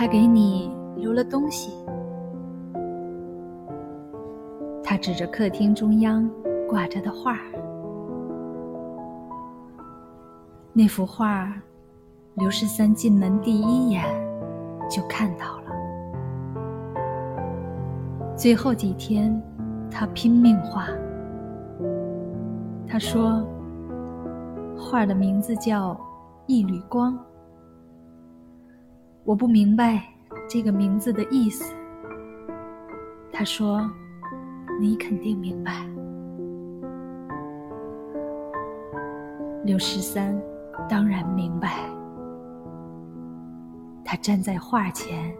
他给你留了东西。他指着客厅中央挂着的画那幅画，刘十三进门第一眼就看到了。最后几天，他拼命画。他说：“画的名字叫《一缕光》。”我不明白这个名字的意思。他说：“你肯定明白。”刘十三当然明白。他站在画前，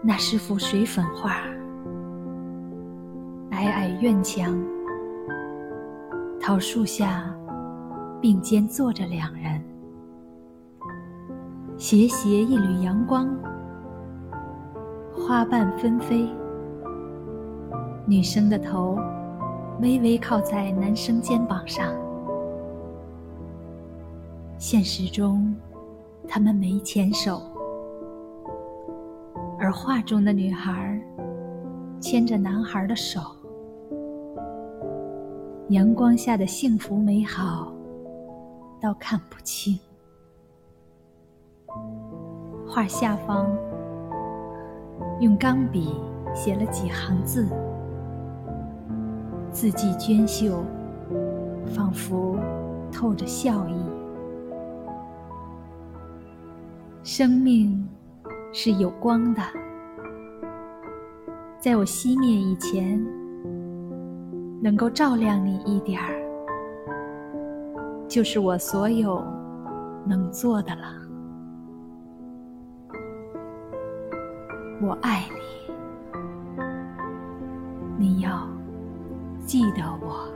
那是幅水粉画，矮矮院墙。桃树下，并肩坐着两人，斜斜一缕阳光，花瓣纷飞。女生的头微微靠在男生肩膀上。现实中，他们没牵手，而画中的女孩牵着男孩的手。阳光下的幸福美好，倒看不清。画下方用钢笔写了几行字，字迹娟秀，仿佛透着笑意。生命是有光的，在我熄灭以前。能够照亮你一点儿，就是我所有能做的了。我爱你，你要记得我。